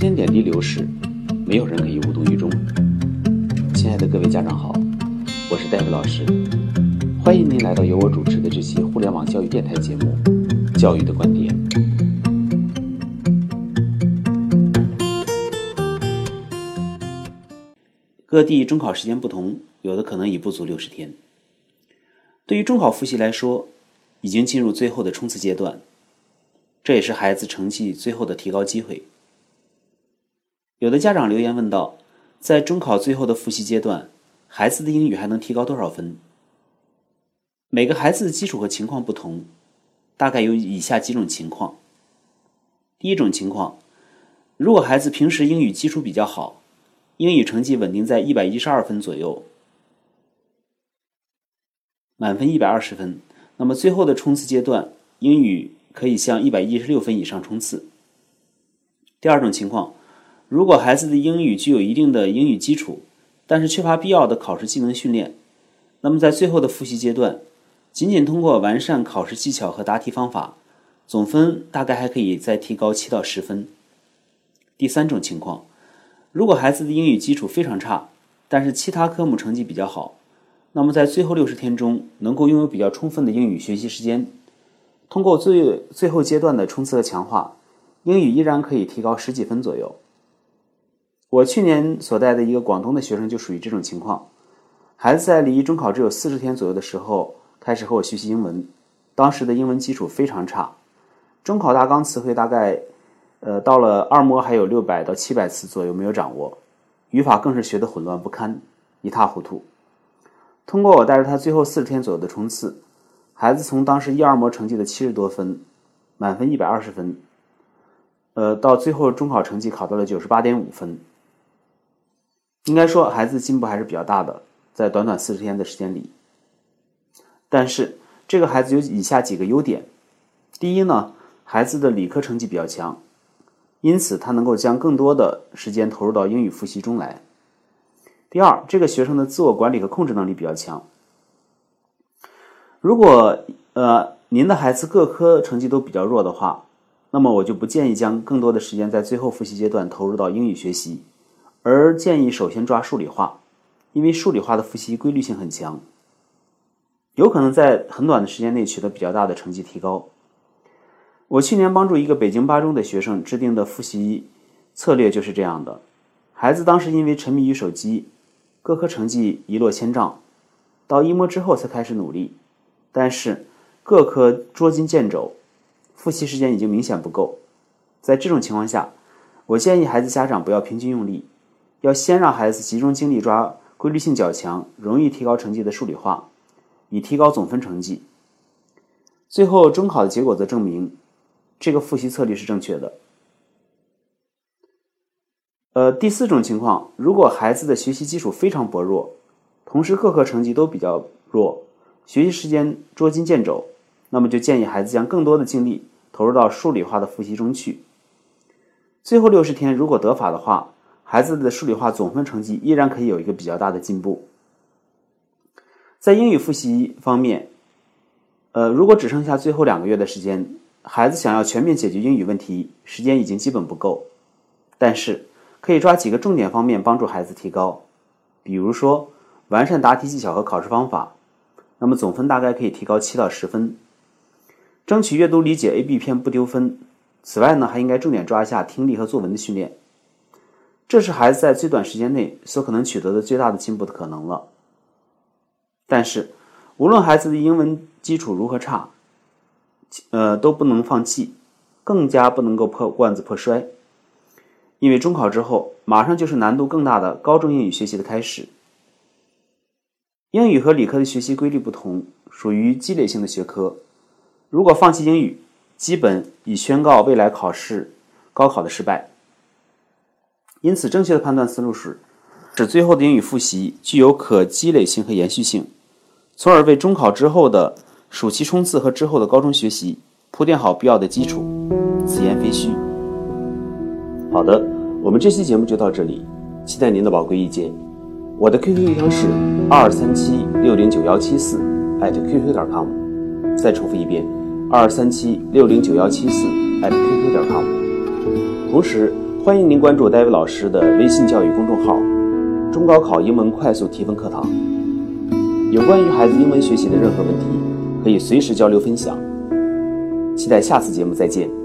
间点滴流逝，没有人可以无动于衷。亲爱的各位家长好，我是戴维老师，欢迎您来到由我主持的这期互联网教育电台节目《教育的观点》。各地中考时间不同，有的可能已不足六十天。对于中考复习来说，已经进入最后的冲刺阶段，这也是孩子成绩最后的提高机会。有的家长留言问道，在中考最后的复习阶段，孩子的英语还能提高多少分？每个孩子的基础和情况不同，大概有以下几种情况。第一种情况，如果孩子平时英语基础比较好，英语成绩稳定在一百一十二分左右，满分一百二十分，那么最后的冲刺阶段，英语可以向一百一十六分以上冲刺。第二种情况。如果孩子的英语具有一定的英语基础，但是缺乏必要的考试技能训练，那么在最后的复习阶段，仅仅通过完善考试技巧和答题方法，总分大概还可以再提高七到十分。第三种情况，如果孩子的英语基础非常差，但是其他科目成绩比较好，那么在最后六十天中能够拥有比较充分的英语学习时间，通过最最后阶段的冲刺和强化，英语依然可以提高十几分左右。我去年所带的一个广东的学生就属于这种情况，孩子在离中考只有四十天左右的时候开始和我学习英文，当时的英文基础非常差，中考大纲词汇大概，呃，到了二模还有六百到七百词左右没有掌握，语法更是学得混乱不堪，一塌糊涂。通过我带着他最后四十天左右的冲刺，孩子从当时一二模成绩的七十多分，满分一百二十分，呃，到最后中考成绩考到了九十八点五分。应该说，孩子进步还是比较大的，在短短四十天的时间里。但是，这个孩子有以下几个优点：第一呢，孩子的理科成绩比较强，因此他能够将更多的时间投入到英语复习中来；第二，这个学生的自我管理和控制能力比较强。如果呃您的孩子各科成绩都比较弱的话，那么我就不建议将更多的时间在最后复习阶段投入到英语学习。而建议首先抓数理化，因为数理化的复习规律性很强，有可能在很短的时间内取得比较大的成绩提高。我去年帮助一个北京八中的学生制定的复习策略就是这样的：孩子当时因为沉迷于手机，各科成绩一落千丈，到一模之后才开始努力，但是各科捉襟见肘，复习时间已经明显不够。在这种情况下，我建议孩子家长不要平均用力。要先让孩子集中精力抓规律性较强、容易提高成绩的数理化，以提高总分成绩。最后中考的结果则证明，这个复习策略是正确的。呃，第四种情况，如果孩子的学习基础非常薄弱，同时各科成绩都比较弱，学习时间捉襟见肘，那么就建议孩子将更多的精力投入到数理化的复习中去。最后六十天如果得法的话。孩子的数理化总分成绩依然可以有一个比较大的进步。在英语复习方面，呃，如果只剩下最后两个月的时间，孩子想要全面解决英语问题，时间已经基本不够。但是可以抓几个重点方面帮助孩子提高，比如说完善答题技巧和考试方法，那么总分大概可以提高七到十分。争取阅读理解 A、B 篇不丢分。此外呢，还应该重点抓一下听力和作文的训练。这是孩子在最短时间内所可能取得的最大的进步的可能了。但是，无论孩子的英文基础如何差，呃，都不能放弃，更加不能够破罐子破摔。因为中考之后，马上就是难度更大的高中英语学习的开始。英语和理科的学习规律不同，属于积累性的学科。如果放弃英语，基本已宣告未来考试高考的失败。因此，正确的判断思路是，使最后的英语复习具有可积累性和延续性，从而为中考之后的暑期冲刺和之后的高中学习铺垫好必要的基础。此言非虚。好的，我们这期节目就到这里，期待您的宝贵意见。我的 QQ 邮箱是二三七六零九幺七四 @QQ 点 com。再重复一遍，二三七六零九幺七四 @QQ 点 com。同时。欢迎您关注戴维老师的微信教育公众号“中高考英文快速提分课堂”。有关于孩子英文学习的任何问题，可以随时交流分享。期待下次节目再见。